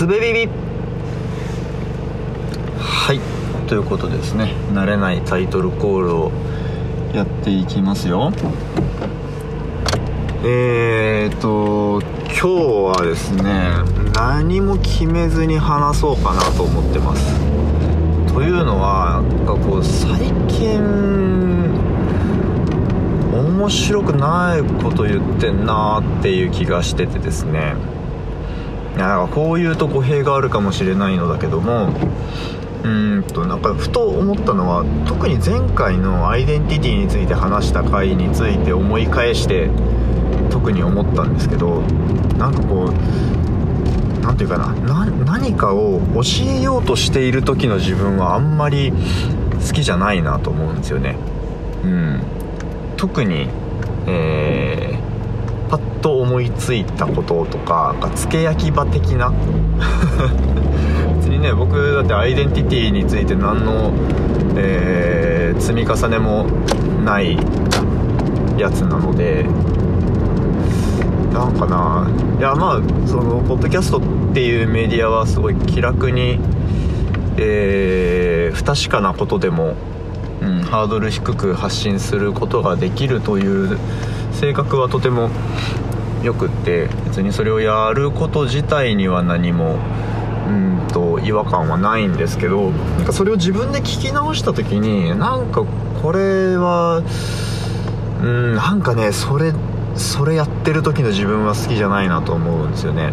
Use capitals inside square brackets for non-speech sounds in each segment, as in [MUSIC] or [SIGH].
すべビビはい。ということでですね慣れないタイトルコールをやっていきますよ。えーと今日はですね何も決めずに話そうかなと思ってます。というのはなんかこう最近面白くないこと言ってんなーっていう気がしててですね。いやなんかこういうと語弊があるかもしれないのだけどもうんとなんかふと思ったのは特に前回のアイデンティティについて話した回について思い返して特に思ったんですけどなんかこう何て言うかな何かを教えようとしている時の自分はあんまり好きじゃないなと思うんですよね。うん。特にえ、と思いついたこととかなんか付け焼き場的な。[LAUGHS] 別にね僕だってアイデンティティについて何の、えー、積み重ねもないやつなのでなんかな。いやまあそのポッドキャストっていうメディアはすごい気楽に、えー、不確かなことでも、うん、ハードル低く発信することができるという性格はとてもよくって別にそれをやること自体には何もうんと違和感はないんですけどなんかそれを自分で聞き直した時になんかこれはうんなんかねそれそれやってる時の自分は好きじゃないなと思うんですよね。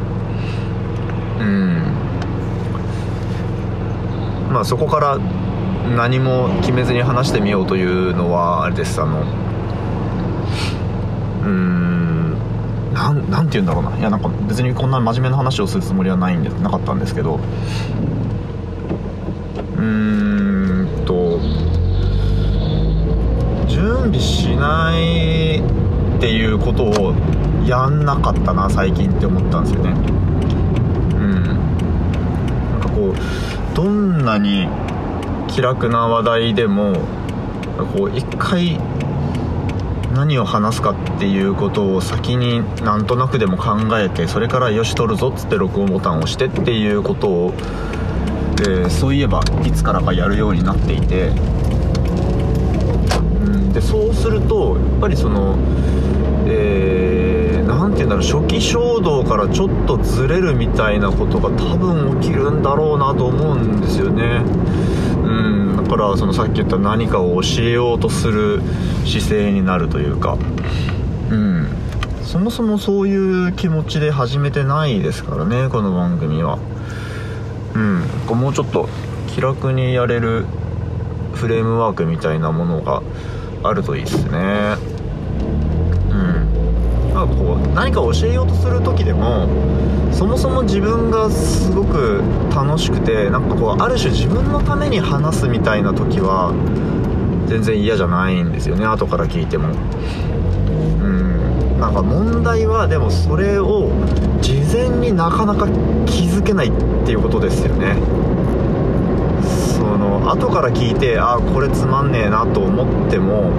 うん。まあそこから何も決めずに話してみようというのはあれです。あのうん。なんなんて言うんだろうな。いやなんか別にこんな真面目な話をするつもりはないんでなかったんですけど。うーんと準備しないっていうことをやんなかったな最近って思ったんですよね。うん。なんかこうどんなに気楽な話題でもこう一回何を話すかっていうことを先になんとなくでも考えてそれからよし撮るぞっつって録音ボタンを押してっていうことを、え、そういえばいつからかやるようになっていて、うん、でそうするとやっぱりそのえー、て言うんだろう初期衝動からちょっとずれるみたいなことが多分起きるんだろうなと思うんですよね。からそのさっき言った何かを教えようとする姿勢になるというか。うん。そもそもそういう気持ちで始めてないですからねこの番組は。うん。もうちょっと気楽にやれるフレームワークみたいなものがあるといいですね。こう何か教えようとする時でもそもそも自分がすごく楽しくてなんかこうある種自分のために話すみたいな時は全然嫌じゃないんですよね。後から聞いても。うん。なんか問題はでもそれを事前になかなか気づけないっていうことですよね。その後から聞いてああこれつまんねえなと思っても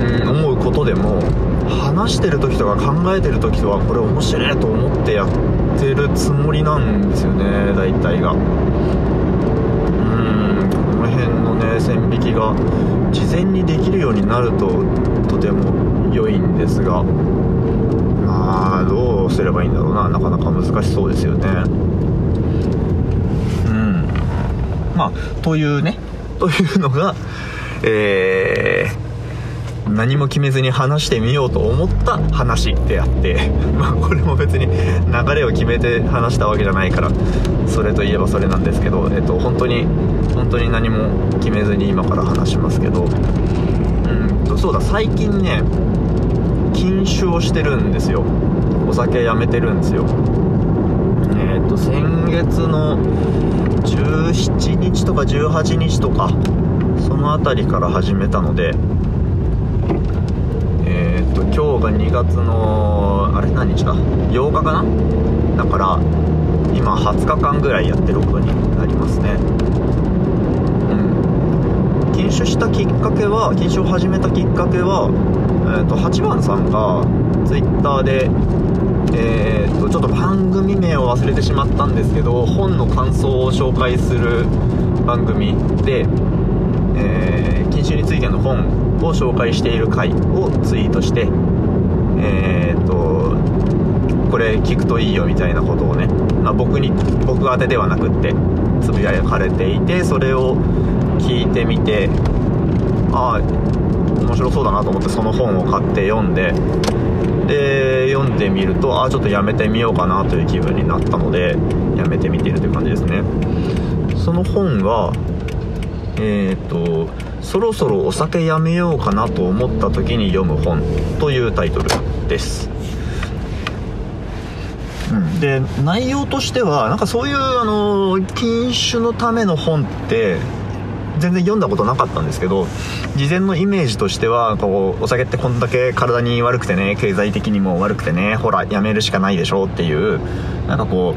うん思うことでも話してる時とか考えてる時とはこれ面白いと思ってやってるつもりなんですよね大体が。うんこの辺のね線引きが事前にできるようになるととても良いんですが。まあどうすればいいんだろうななかなか難しそうですよね。うん。まあというね。というのがえー何も決めずに話してみようと思った話であって [LAUGHS] まあこれも別に流れを決めて話したわけじゃないからそれといえばそれなんですけど、えっと、本当に本当に何も決めずに今から話しますけどうんとそうだ最近ね禁酒をしてるんですよ。お酒やめてるんですよ。えっと先月の17日とか18日とかその辺りから始めたのでと今日が2月のあれ何日だ？8日かな？だから今20日間ぐらいやってることになりますね。うん。禁酒したきっかけは禁酒を始めたきっかけは、えーと、8番さんが twitter でえー、っとちょっと番組名を忘れてしまったんですけど本の感想を紹介する番組で、えー、禁酒についての本を紹介している回をツイートしてえー、っとこれ聞くといいよみたいなことをね、まあ、僕に僕宛てではなくってつぶやかれていてそれを聞いてみてああ面白そうだなと思ってその本を買って読んでで読んでみるとああちょっとやめてみようかなという気分になったのでやめてみてるという感じですね。その本はえっ、とそろそろお酒やめようかなと思った時に読む本というタイトルです。うん。で内容としてはなんかそういうあの禁酒のための本って全然読んだことなかったんですけど事前のイメージとしてはこうお酒ってこんだけ体に悪くてね経済的にも悪くてねほらやめるしかないでしょっていうなんかこ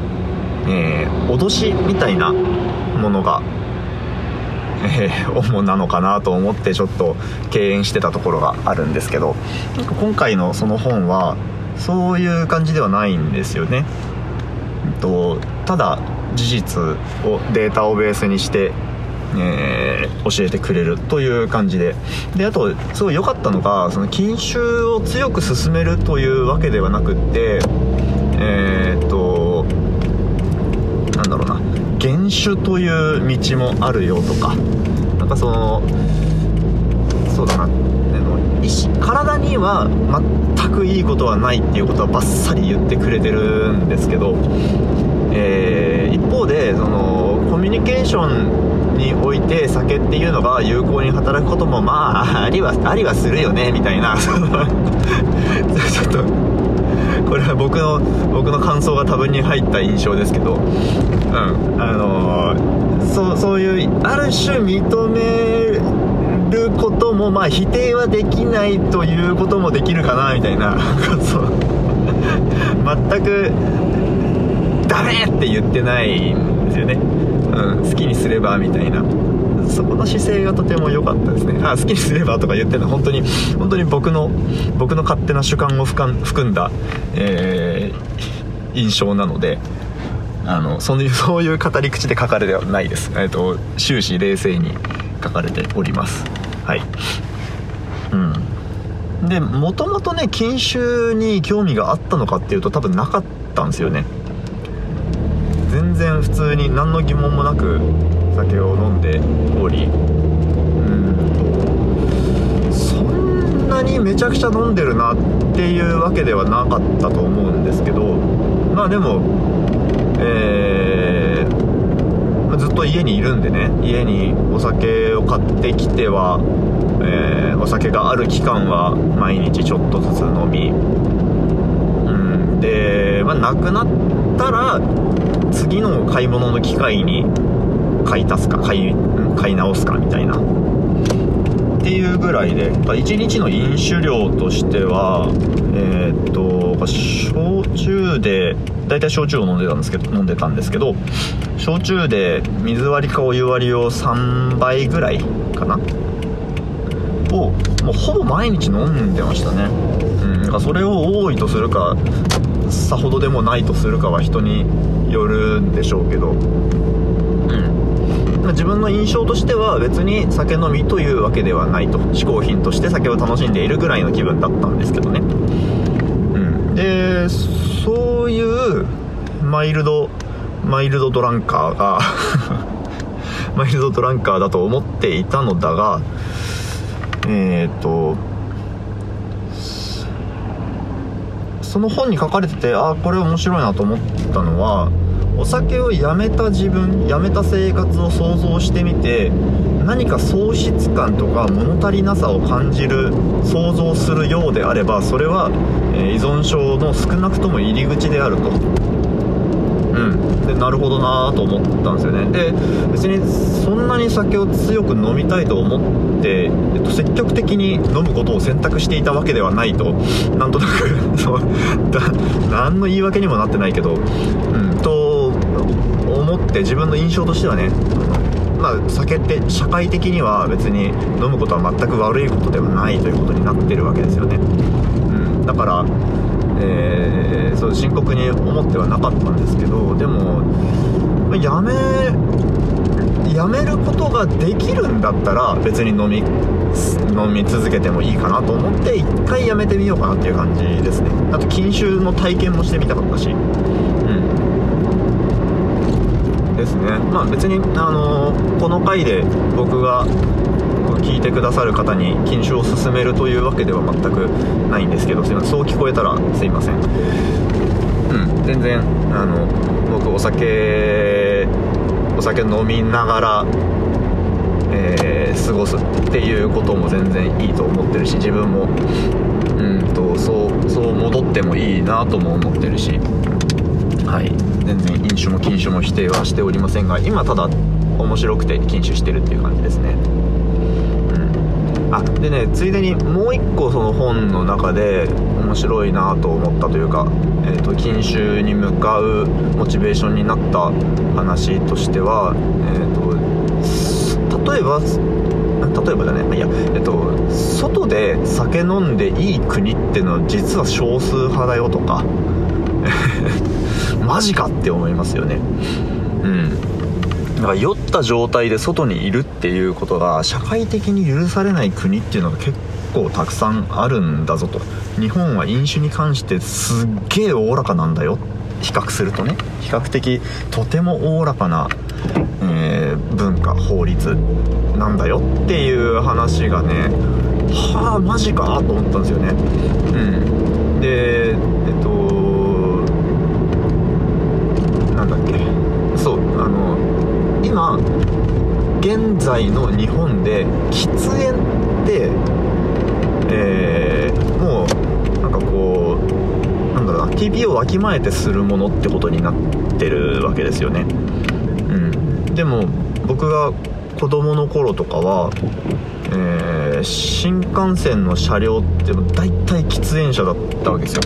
う、えー、脅しみたいなものが、えー、主なのかなと思ってちょっと敬遠してたところがあるんですけど今回のその本はそういう感じではないんですよね。とただ事実をデータをベースにしてえー、教えてくれるという感じでであとすごい良かったのがその禁酒を強く進めるというわけではなくってえー、っとなんだろうな減酒という道もあるよとかなんかそのそうだな体には全くいいことはないっていうことはバッサリ言ってくれてるんですけど、えー、一方でそのコミュニケーションにおいて酒っていうのが有効に働くこともまあありはありはするよねみたいな。[LAUGHS] ちょっと [LAUGHS] これは僕の僕の感想が多分に入った印象ですけど。うん。あのー、そうそういうある種認めることもまあ否定はできないということもできるかなみたいな。[LAUGHS] 全くダメって言ってないんですよね、うん、好きにすればみたいな。そこの姿勢がとても良かったですね。あ好きにすればとか言ってるのは本当に本当に僕の僕の勝手な主観を含んだ、えー、印象なのであのそういうそういう語り口で書かれてはないです、えーと終始冷静に書かれております。はい。うん。でもともとね禁酒に興味があったのかっていうと多分なかったんですよね。全然普通に何の疑問もなく酒を飲んでおりうんそんなにめちゃくちゃ飲んでるなっていうわけではなかったと思うんですけどまあでもえーずっと家にいるんでね家にお酒を買ってきては、えー、お酒がある期間は毎日ちょっとずつ飲みうんで、まあ、なくなったら次の買い物の機会に買い足すか買い買い直すかみたいな。っていうぐらいで1日の飲酒量としてはえー、っと焼酎で大体焼酎を飲んでたんですけど飲んでたんですけど焼酎で水割りかお湯割りを3倍ぐらいかな。をもうほぼ毎日飲んでましたね。うんなんかそれを多いとするかさほどでもないとするかは人によるんでしょうけど。うん。自分の印象としては別に酒飲みというわけではないと。嗜好品として酒を楽しんでいるぐらいの気分だったんですけどね、うん、でそういうマイルドマイルドドランカーが [LAUGHS] マイルドドランカーだと思っていたのだがえっ、ー、とその本に書かれててああこれ面白いなと思ったのはお酒をやめた自分やめた生活を想像してみて何か喪失感とか物足りなさを感じる想像するようであればそれは、え依存症の少なくとも入り口であると。うん。でなるほどなと思ったんですよね。で別にそんなに酒を強く飲みたいと思って、えっと、積極的に飲むことを選択していたわけではないと。なんとなく [LAUGHS] そうだ何の言い訳にもなってないけど。うん。って自分の印象としてはねまあ、酒って社会的には別に飲むことは全く悪いことではないということになってるわけですよね、うん、だからえー、そう深刻に思ってはなかったんですけどでもやめやめることができるんだったら別に飲み飲み続けてもいいかなと思って一回やめてみようかなっていう感じですね。あと禁酒の体験もしてみたかったし。ですね。まあ別にあのー、この回で僕が聞いてくださる方に禁酒を勧めるというわけでは全くないんですけどすいません。そう聞こえたらすいません。うん。全然あの僕お酒お酒飲みながらえー、過ごすっていうことも全然いいと思ってるし自分もうんとそうそう戻ってもいいなとも思ってるし。はい。全然飲酒も禁酒も否定はしておりませんが今ただ面白くて禁酒してるっていう感じですね。あでねついでにもう一個その本の中で面白いなと思ったというか、えーと、禁酒に向かうモチベーションになった話としては、えーと、例えば例えばだね。いやえっと外で酒飲んでいい国っていうのは実は少数派だよとか [LAUGHS] マジかって思いますよね。うん。だから酔った状態で外にいるっていうことが社会的に許されない国っていうのが結構たくさんあるんだぞと。日本は飲酒に関してすっげえおおらかなんだよ。比較するとね。比較的とてもおおらかな、えー、文化法律なんだよっていう話がねはあマジかと思ったんですよね。うん。でえっとなんだっけそうあの今現在の日本で喫煙ってえー、もうなんかこうなんだろうな TP をわきまえてするものってことになってるわけですよね。うん。でも僕が子供の頃とかは、えー、新幹線の車両って大体喫煙車だったわけですよ。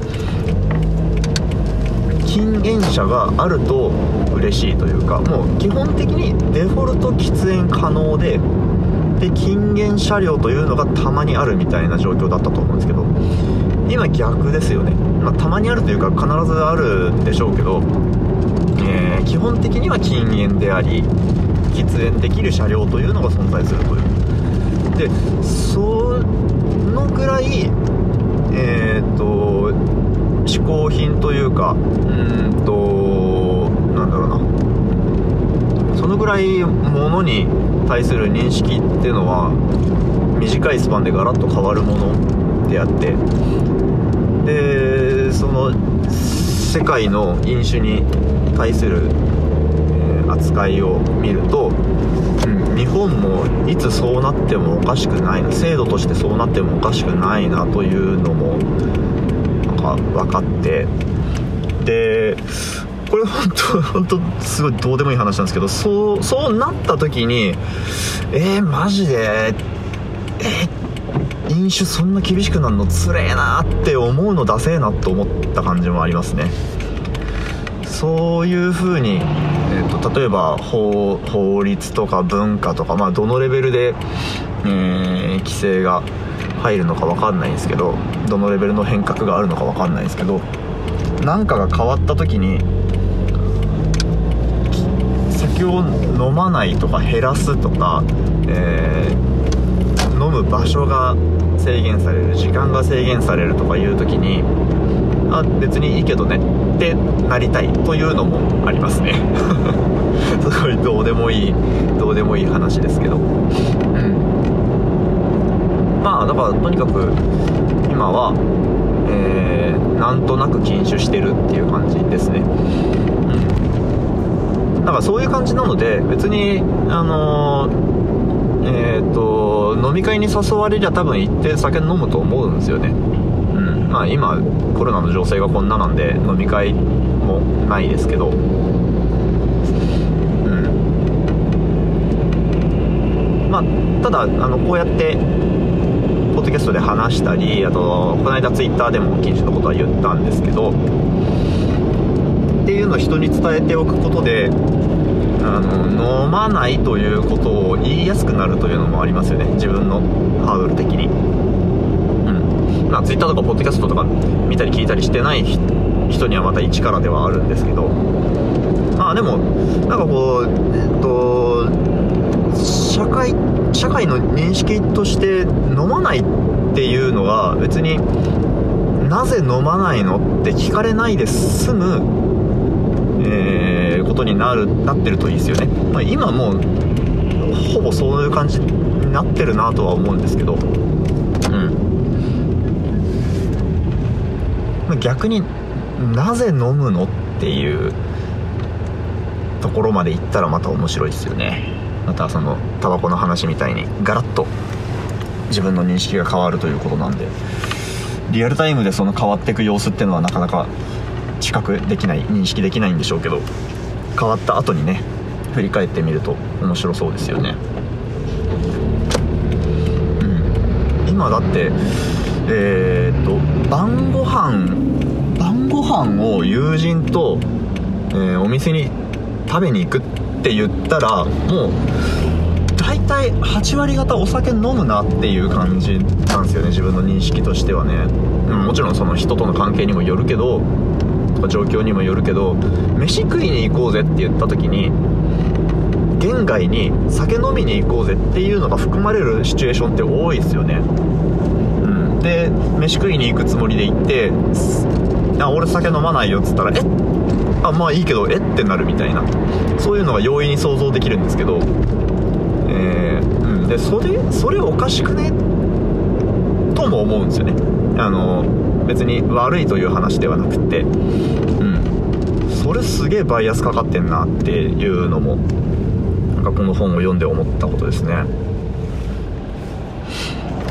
禁煙車があると嬉しいというかもう基本的にデフォルト喫煙可能でで禁煙車両というのがたまにあるみたいな状況だったと思うんですけど今逆ですよね、まあ、たまにあるというか必ずあるんでしょうけど、えー、基本的には禁煙であり喫煙できる車両というのが存在するという。でそのぐらいえー、っと嗜好品というかうんとなんだろうな。そのぐらいものに対する認識っていうのは短いスパンでガラッと変わるものであってでその世界の飲酒に対する、え、扱いを見ると、うん、日本もいつそうなってもおかしくないな制度としてそうなってもおかしくないなというのもか分かってでこれ本当本当すごいどうでもいい話なんですけどそうそうなった時にえー、マジでえー、飲酒そんな厳しくなるの？つれえなって思うのダセえなと思った感じもありますね。そういう風に、えーと、例えば法法律とか文化とか、まあ、どのレベルで、えー、規制が入るのか分かんないんですけどどのレベルの変革があるのか分かんないんですけど何かが変わった時に酒を飲まないとか減らすとか、えー、飲む場所が制限される時間が制限されるとかいう時にあ別にいいけどねってなりたいというのもありますね。[LAUGHS] すごいどうでもいいどうでもいい話ですけど。うん。まあだからとにかく今は、えー、なんとなく禁酒してるっていう感じですね。だからそういう感じなので別にあの、えっ、ー、と飲み会に誘われりゃ多分行って酒飲むと思うんですよね。うん。まあ今コロナの情勢がこんななんで飲み会もないですけど。うん。まあ、ただあのこうやってポッドキャストで話したりあとこの間ツイッターでも禁止のことは言ったんですけどの人に伝えておくことであの飲まないということを言いやすくなるというのもありますよね。自分のハードル的に。うん。まあ、Twitter とかポッドキャストとか見たり聞いたりしてない人にはまた一からではあるんですけど。まあでもなんかこうえっと社会社会の認識として飲まないっていうのが別になぜ飲まないのって聞かれないで済む、えー、ことになるなってるといいですよね、まあ、今もうほぼそういう感じになってるなとは思うんですけど。うん。逆になぜ飲むのっていうところまで行ったらまた面白いですよね。またそのタバコの話みたいにガラッと自分の認識が変わるということなんで。リアルタイムでその変わっていく様子っていうのはなかなか知覚できない認識できないんでしょうけど変わった後にね振り返ってみると面白そうですよね。うん。今だってえー、っと晩ご飯晩ご飯を友人と、えー、お店に食べに行くって言ったらもう大体8割方お酒飲むなっていう感じなんですよね自分の認識としてはね。うんもちろんその人との関係にもよるけどとか状況にもよるけど飯食いに行こうぜって言った時に県外に酒飲みに行こうぜっていうのが含まれるシチュエーションって多いですよね。うん。で飯食いに行くつもりで行って「あ俺酒飲まないよ」っつったら「えあまあいいけどえっ？てなるみたいな。そういうのが容易に想像できるんですけど。えー、うん。でそれそれおかしくね？とも思うんですよね。あの別に悪いという話ではなくてうん。それすげえバイアスかかってんなっていうのもなんかこの本を読んで思ったことですね。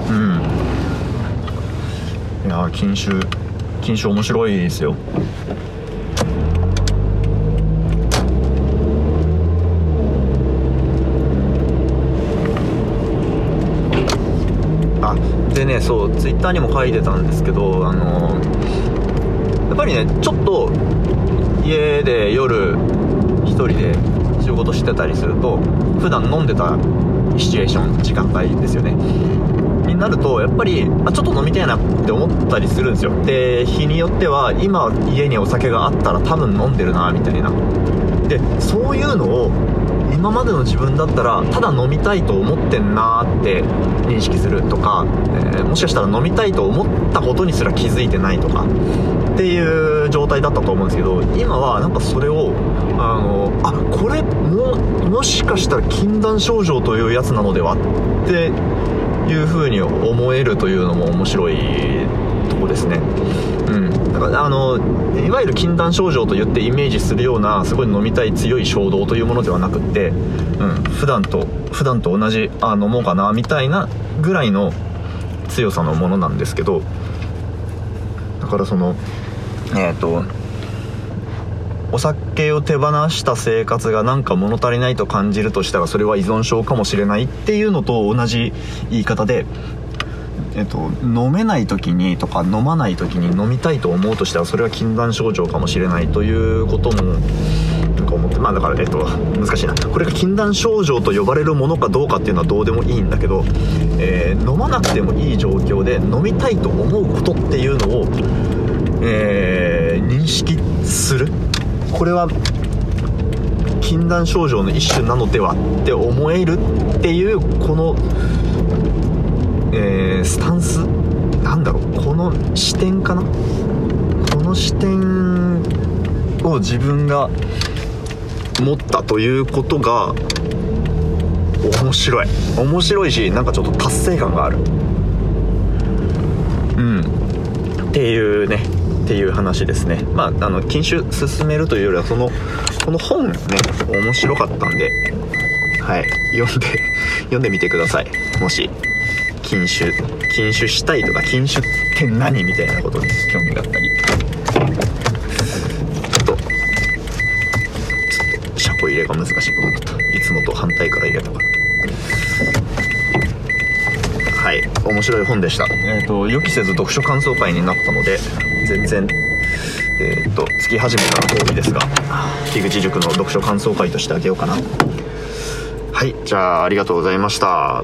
うん。いや禁酒禁酒面白いですよでねそうツイッターにも書いてたんですけどあのやっぱりねちょっと家で夜1人で仕事してたりすると普段飲んでたシチュエーション時間帯ですよね。になるとやっぱりあちょっと飲みたいなって思ったりするんですよ。で日によっては今家にお酒があったら多分飲んでるなみたいな。でそういうのを今までの自分だったらただ飲みたいと思ってんなーって認識するとか、えー、もしかしたら飲みたいと思ったことにすら気づいてないとかっていう状態だったと思うんですけど今はなんかそれをあのあこれももしかしたら禁断症状というやつなのではっていう風に思えるというのも面白いとこですね。かあのいわゆる禁断症状と言ってイメージするようなすごい飲みたい強い衝動というものではなくって、うん、普段と普段と同じあ飲もうかなみたいなぐらいの強さのものなんですけどだからそのえっ、ー、とお酒を手放した生活がなんか物足りないと感じるとしたらそれは依存症かもしれないっていうのと同じ言い方でえっと、飲めない時にとか飲まない時に飲みたいと思うとしたらそれは禁断症状かもしれないということもなんか思ってまあだからえっと難しいな。これが禁断症状と呼ばれるものかどうかっていうのはどうでもいいんだけど、えー、飲まなくてもいい状況で飲みたいと思うことっていうのを、えー、認識する。これは禁断症状の一種なのではって思えるっていうこのえー、スタンスなんだろうこの視点かな？この視点を自分が持ったということが面白い。面白いしなんかちょっと達成感がある。うん。っていうね。っていう話ですね。まああの禁酒進めるというよりはそのこの本ね面白かったんで。はい。読んで読んでみてください。もし。禁酒禁酒したいとか禁酒って何みたいなことに興味があったり。ちょっとちょっと車庫入れが難しいことになった。いつもと反対から入れたから。はい面白い本でした。えっ、ー、と予期せず読書感想会になったので全然えっ、ー、と月始めから遠いですが樋口塾の読書感想会としてあげようかな。はいじゃあありがとうございました。